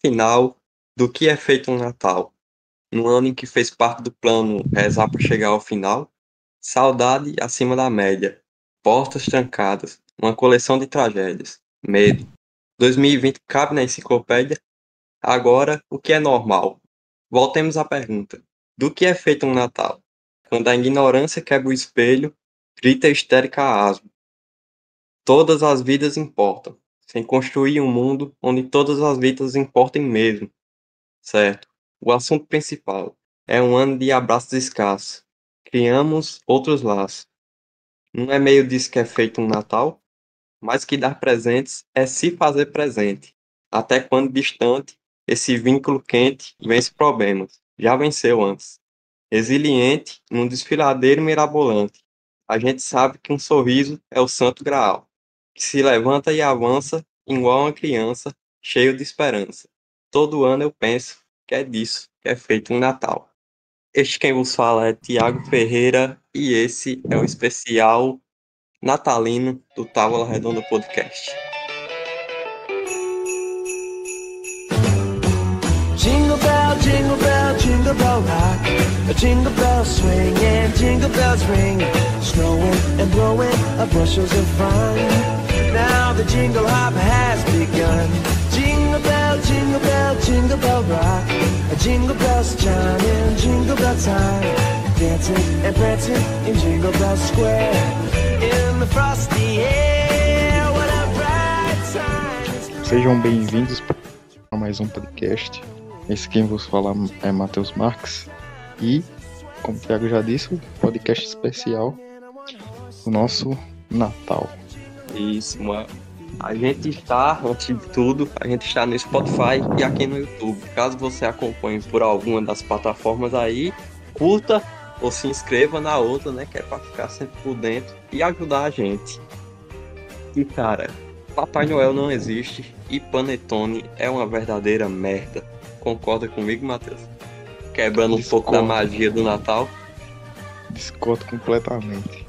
Afinal, do que é feito um Natal? No ano em que fez parte do plano rezar para chegar ao final? Saudade acima da média, portas trancadas, uma coleção de tragédias, medo. 2020 cabe na enciclopédia? Agora, o que é normal? Voltemos à pergunta: do que é feito um Natal? Quando a ignorância quebra o espelho, grita histérica a asma. Todas as vidas importam, sem construir um mundo onde todas as vidas importem mesmo. Certo? O assunto principal é um ano de abraços escassos. Criamos outros laços. Não é meio disso que é feito um Natal? Mas que dar presentes é se fazer presente. Até quando distante, esse vínculo quente vence problemas. Já venceu antes. Resiliente num desfiladeiro mirabolante. A gente sabe que um sorriso é o santo graal, se levanta e avança igual uma criança, cheio de esperança. Todo ano eu penso que é disso que é feito um Natal. Este quem vos fala é Tiago Ferreira e esse é o especial natalino do Távola Redonda Podcast. Jingle bell, jingle bell, jingle bell rock. A jingle bell swing and jingle bells ring. Snowing and blowing a bushels of fun. Now the jingle hop has begun. Jingle bell, jingle bell, jingle bell rock. A jingle bells chiming, jingle bell time. Dancing and prancing in Jingle Bell Square. In the frosty air, what a bright time. Sejam bem-vindos a mais um podcast. Esse quem vos fala é Matheus Marques. E, como o Thiago já disse, podcast especial do nosso Natal. Isso, mano. A gente está, antes de tudo, a gente está no Spotify e aqui no YouTube. Caso você acompanhe por alguma das plataformas aí, curta ou se inscreva na outra, né? Que é para ficar sempre por dentro e ajudar a gente. E cara, Papai Noel não existe e Panetone é uma verdadeira merda. Concorda comigo, Matheus? Quebrando um pouco da magia do Natal? Discordo completamente.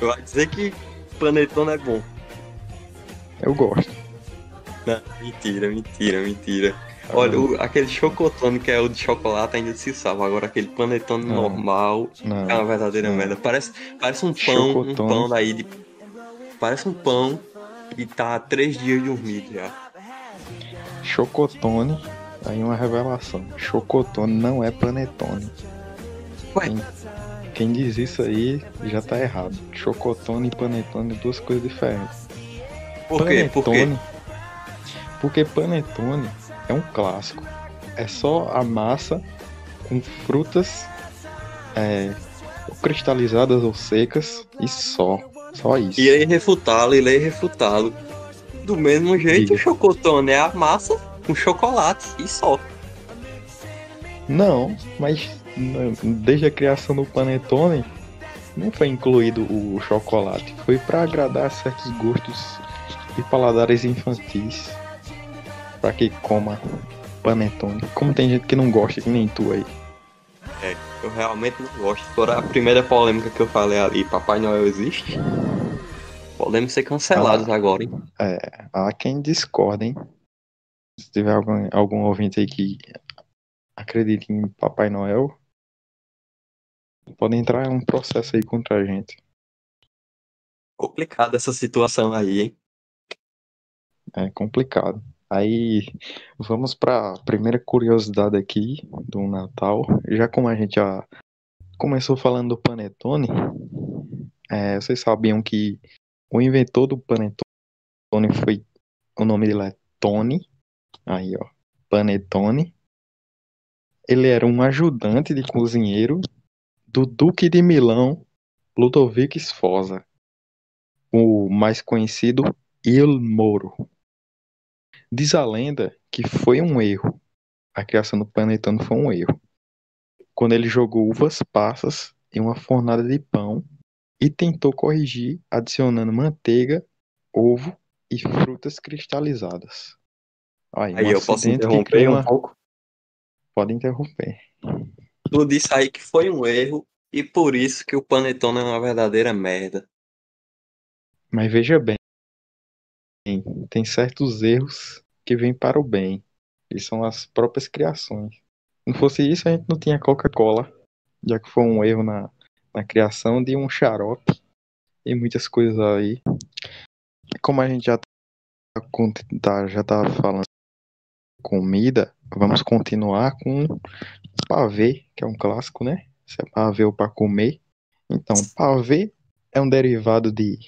Eu vai dizer que Panetone é bom. Eu gosto. Não, mentira, mentira, mentira. Olha, o, aquele chocotone que é o de chocolate ainda se salva. Agora aquele panetone não, normal não, é uma verdadeira não. merda. Parece, parece um pão, chocotone. um pão daí de. Parece um pão e tá há três dias dormido já. Chocotone, aí uma revelação. Chocotone não é panetone. Ué? Quem, quem diz isso aí já tá errado. Chocotone e panetone, duas coisas diferentes. Por quê? Por quê? Porque panetone é um clássico. É só a massa com frutas é, cristalizadas ou secas e só. Só isso. Irei refutá-lo, irei refutá-lo. Do mesmo jeito, o chocotone é a massa com chocolate e só. Não, mas desde a criação do panetone não foi incluído o chocolate. Foi para agradar certos gostos e paladares infantis para que coma panetone. Como tem gente que não gosta, que nem tu aí. É, eu realmente não gosto. Fora a primeira polêmica que eu falei ali, Papai Noel existe? Podemos ser cancelados ah, agora, hein? É, há quem discorda, hein? Se tiver algum, algum ouvinte aí que acredita em Papai Noel, pode entrar um processo aí contra a gente. Complicada essa situação aí, hein? É complicado. Aí vamos para a primeira curiosidade aqui do Natal. Já como a gente já começou falando do panetone, é, vocês sabiam que o inventor do panetone foi o nome dele é Tony. Aí ó, panetone. Ele era um ajudante de cozinheiro do Duque de Milão, Ludovico Sforza, o mais conhecido Il Moro. Diz a lenda que foi um erro. A criação do panetone foi um erro. Quando ele jogou uvas passas em uma fornada de pão e tentou corrigir adicionando manteiga, ovo e frutas cristalizadas. Aí, aí um eu posso interromper uma... um pouco? Pode interromper. Tu disse aí que foi um erro e por isso que o panetone é uma verdadeira merda. Mas veja bem, tem certos erros que vêm para o bem. E são as próprias criações. Não fosse isso, a gente não tinha Coca-Cola, já que foi um erro na, na criação de um xarope e muitas coisas aí. Como a gente já tá, já tá falando comida, vamos continuar com pavê, que é um clássico, né? Se é pavê ou para comer. Então, pavê é um derivado de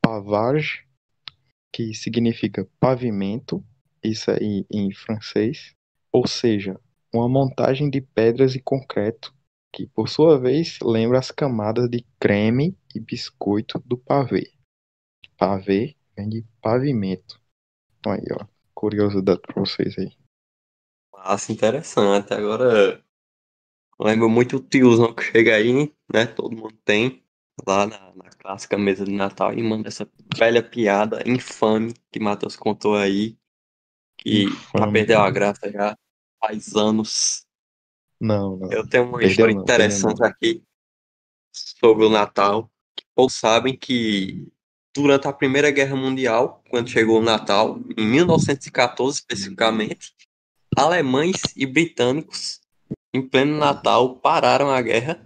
pavage, que significa pavimento, isso aí em francês, ou seja, uma montagem de pedras e concreto, que por sua vez lembra as camadas de creme e biscoito do pavê. Pavê vem de pavimento. Aí, ó, curiosidade para vocês aí. Massa, interessante. Agora, lembro muito o tiozão que chega aí, né? Todo mundo tem lá na, na clássica mesa de Natal e manda essa velha piada infame que Matheus contou aí, que pra perder a graça já faz anos. Não, não. Eu tenho uma Perdeu história não, interessante perdeu aqui sobre o Natal. Poucos sabem que durante a Primeira Guerra Mundial, quando chegou o Natal, em 1914 especificamente, alemães e britânicos, em pleno Natal, pararam a guerra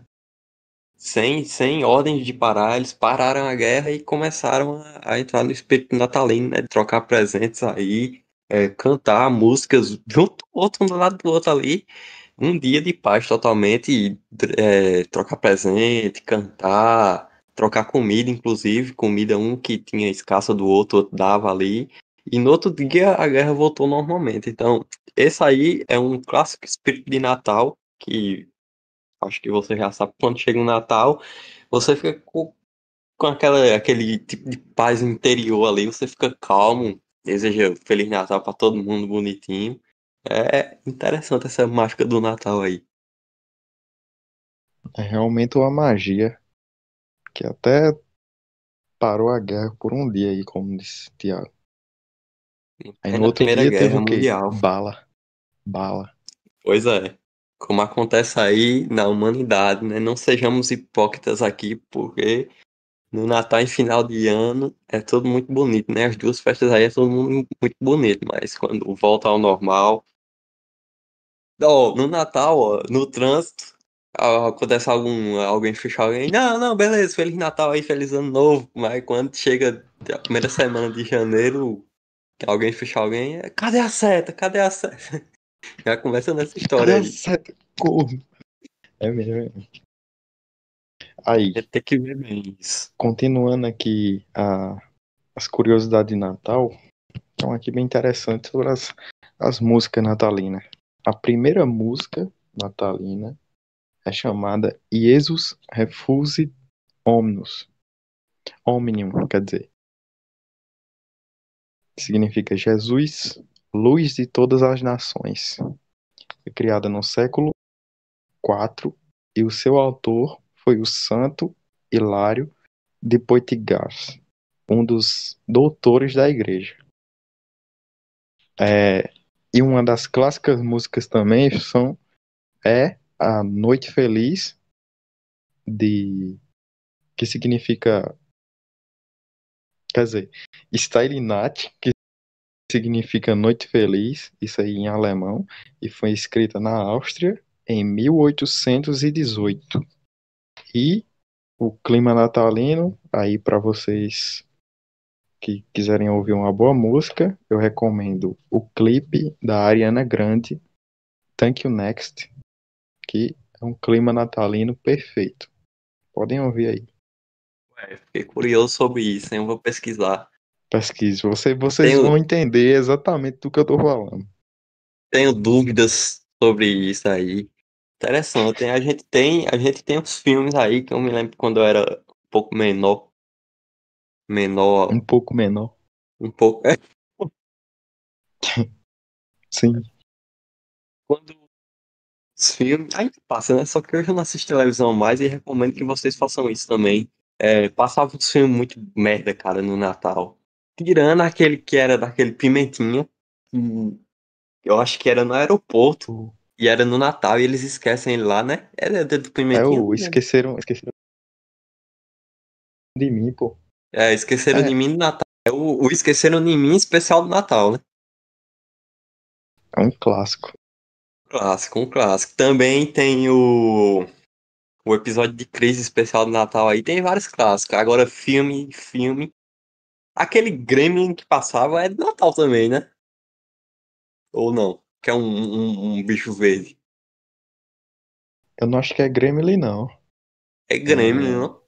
sem, sem ordens de parar, eles pararam a guerra e começaram a, a entrar no espírito natalino, né? Trocar presentes aí, é, cantar músicas junto outro do lado do outro ali. Um dia de paz totalmente, e, é, trocar presente, cantar, trocar comida, inclusive, comida um que tinha escassa do outro, outro dava ali. E no outro dia a guerra voltou normalmente. Então, esse aí é um clássico espírito de Natal que acho que você já sabe, quando chega o Natal, você fica com, com aquela, aquele tipo de paz interior ali, você fica calmo, deseja Feliz Natal para todo mundo bonitinho. É interessante essa mágica do Natal aí. É realmente uma magia que até parou a guerra por um dia aí, como disse Tiago. Aí É no outro Primeira dia teve Guerra o quê? Mundial. Bala. Bala. Pois é. Como acontece aí na humanidade, né? Não sejamos hipócritas aqui, porque no Natal e final de ano é tudo muito bonito, né? As duas festas aí é mundo muito bonito, mas quando volta ao normal. Ó, no Natal, ó, no trânsito, acontece algum, alguém fechar alguém. Não, não, beleza, Feliz Natal aí, Feliz Ano Novo. Mas quando chega a primeira semana de janeiro, alguém fechar alguém, cadê a seta? Cadê a seta? Já começa nessa história. Nossa, corno. É mesmo. é mesmo. Aí, É ter que ver bem isso. continuando aqui a, as curiosidades de Natal, então aqui bem interessante sobre as, as músicas natalinas. A primeira música natalina é chamada Jesus Refusit Omnus. Omnium, quer dizer. Significa Jesus, luz de todas as nações. Foi criada no século IV e o seu autor foi o santo Hilário de Poitiers, um dos doutores da igreja. É, e uma das clássicas músicas também são é a Noite Feliz de que significa quer dizer, Stille Nacht, que significa Noite Feliz, isso aí em alemão, e foi escrita na Áustria em 1818. E o clima natalino, aí para vocês que quiserem ouvir uma boa música, eu recomendo o clipe da Ariana Grande, Thank You Next, que é um clima natalino perfeito. Podem ouvir aí. Ué, fiquei curioso sobre isso, hein? Eu vou pesquisar. Pesquise. Você, vocês Tenho- vão entender exatamente do que eu tô falando. Tenho dúvidas sobre isso aí. Interessante. A gente tem, a gente tem uns filmes aí que eu me lembro quando eu era um pouco menor. Menor, Um pouco menor. um pouco. É, Sim. quando os filmes. Ainda passa, né? Só que hoje eu não assisto televisão mais e recomendo que vocês façam isso também. É, passava uns filmes muito merda, cara, no Natal. Tirando aquele que era daquele Pimentinha, eu acho que era no aeroporto e era no Natal e eles esquecem ele lá, né? Era do É Pimentinha. o né? esqueceram, esqueceram de mim, pô. É, esqueceram É. de mim no Natal. É o, o esqueceram de mim especial do Natal, né? É um clássico. Clássico, um clássico. Também tem o, o episódio de crise especial de Natal aí. Tem vários clássicos. Agora, filme, filme. Aquele Gremlin que passava é de Natal também, né? Ou não? Que é um, um, um bicho verde. Eu não acho que é Gremlin, não. É Gremlin, não?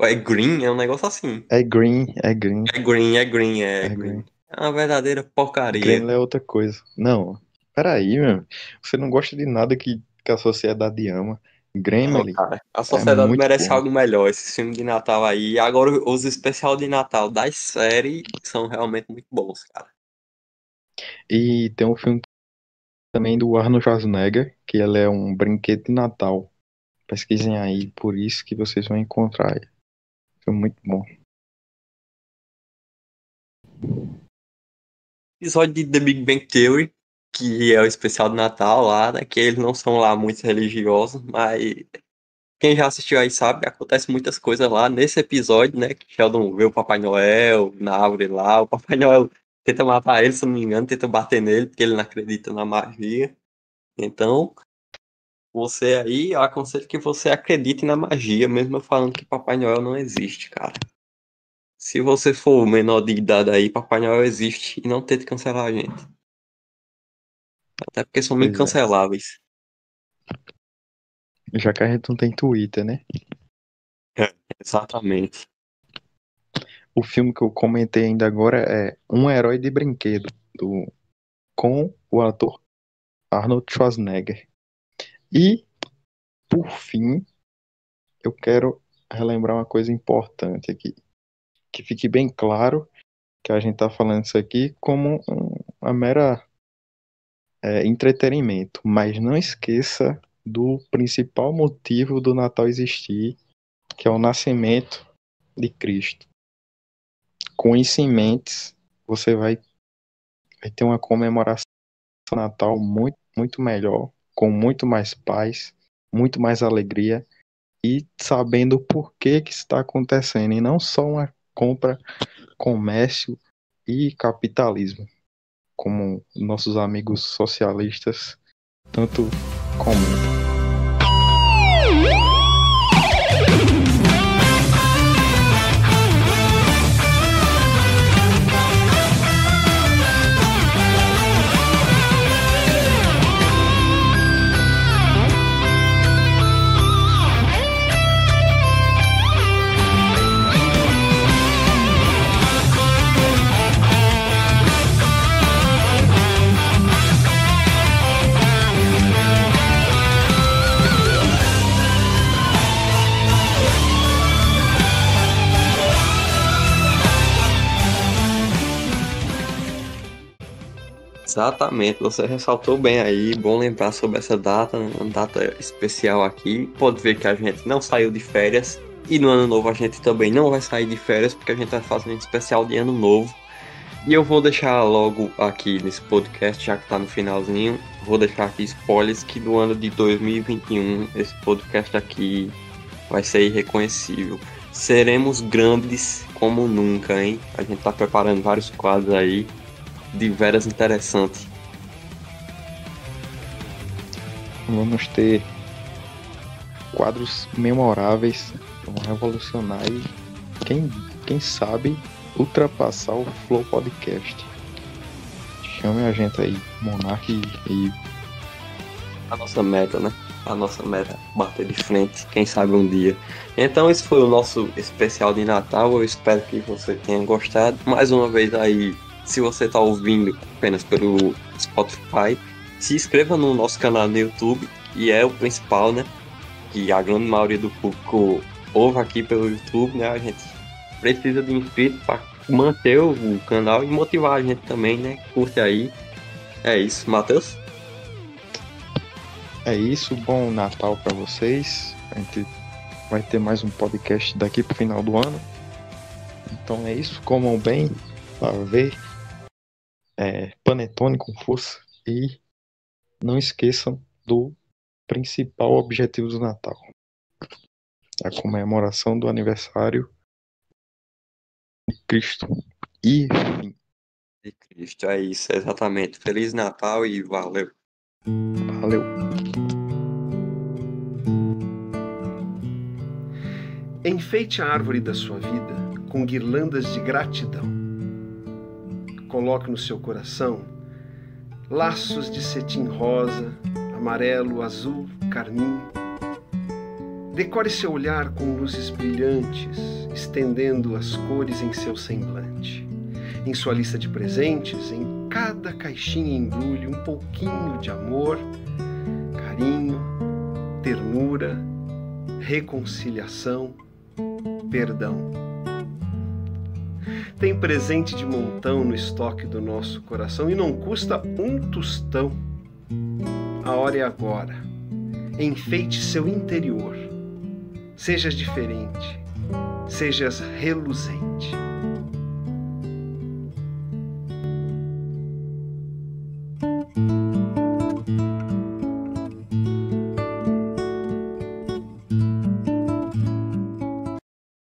Ou É Green? É um negócio assim. É Green, é Green. É Green, é Green, é, É Green. Green. É uma verdadeira porcaria. Gremlin é outra coisa. Não, peraí, meu. Você não gosta de nada que, que a sociedade ama. Gremlin, Cara, a sociedade muito merece bom. algo melhor, esse filme de Natal aí. Agora, os especial de Natal das séries são realmente muito bons, cara. E tem um filme também do Arnold Schwarzenegger, que ele é um brinquedo de Natal. Pesquisem aí, por isso que vocês vão encontrar. Foi muito bom. Episódio de The Big Bang Theory, que é o especial de Natal lá, né? Que eles não são lá muito religiosos, mas quem já assistiu aí sabe, acontece muitas coisas lá nesse episódio, né? Que Sheldon vê o Papai Noel na árvore lá, o Papai Noel tenta matar ele, se não me engano, tenta bater nele, porque ele não acredita na magia. Então, você aí, eu aconselho que você acredite na magia, mesmo eu falando que Papai Noel não existe, cara. Se você for menor de idade aí, Papai Noel existe e não tente cancelar a gente. Até porque são meio é. canceláveis. Já que a gente não tem Twitter, né? Exatamente. O filme que eu comentei ainda agora é Um Herói de Brinquedo, do, com o ator Arnold Schwarzenegger. E, por fim, eu quero relembrar uma coisa importante aqui. Que fique bem claro que a gente está falando isso aqui como um- uma mera é, entretenimento. Mas não esqueça do principal motivo do Natal existir, que é o nascimento de Cristo. Com isso em mente, você vai, vai ter uma comemoração do Natal muito, muito melhor, com muito mais paz, muito mais alegria e sabendo o porquê que está acontecendo, e não só uma compra, comércio e capitalismo, como nossos amigos socialistas tanto comentam. Exatamente, você ressaltou bem aí, bom lembrar sobre essa data, uma data especial aqui. Pode ver que a gente não saiu de férias e no ano novo a gente também não vai sair de férias porque a gente vai fazer um especial de ano novo. E eu vou deixar logo aqui nesse podcast, já que tá no finalzinho, vou deixar aqui spoilers que no ano de 2021 esse podcast aqui vai ser irreconhecível. Seremos grandes como nunca, hein? A gente tá preparando vários quadros aí de veras interessante. Vamos ter quadros memoráveis, vão revolucionar e quem, quem sabe ultrapassar o Flow Podcast. Chame a gente aí, Monark e, A nossa meta, né? A nossa meta bater de frente, quem sabe um dia. Então esse foi o nosso especial de Natal. Eu espero que você tenha gostado. Mais uma vez aí, se você está ouvindo apenas pelo Spotify, se inscreva no nosso canal no YouTube, e é o principal, né? Que a grande maioria do público ouve aqui pelo YouTube, né? A gente precisa de inscritos para manter o canal e motivar a gente também, né? Curte aí. É isso, Matheus? é isso. Bom Natal para vocês. A gente vai ter mais um podcast daqui pro final do ano. Então é isso. Comam bem para ver. É, panetone com força e não esqueçam do principal objetivo do Natal, a comemoração do aniversário de Cristo. E fim. de Cristo. É isso, exatamente. Feliz Natal e valeu. Valeu. Enfeite a árvore da sua vida com guirlandas de gratidão. Coloque no seu coração laços de cetim rosa, amarelo, azul, carmim. Decore seu olhar com luzes brilhantes, estendendo as cores em seu semblante. Em sua lista de presentes, em cada caixinha embrulhe um pouquinho de amor, carinho, ternura, reconciliação, perdão. Tem presente de montão no estoque do nosso coração e não custa um tostão. A hora é agora. Enfeite seu interior. Sejas diferente. Sejas reluzente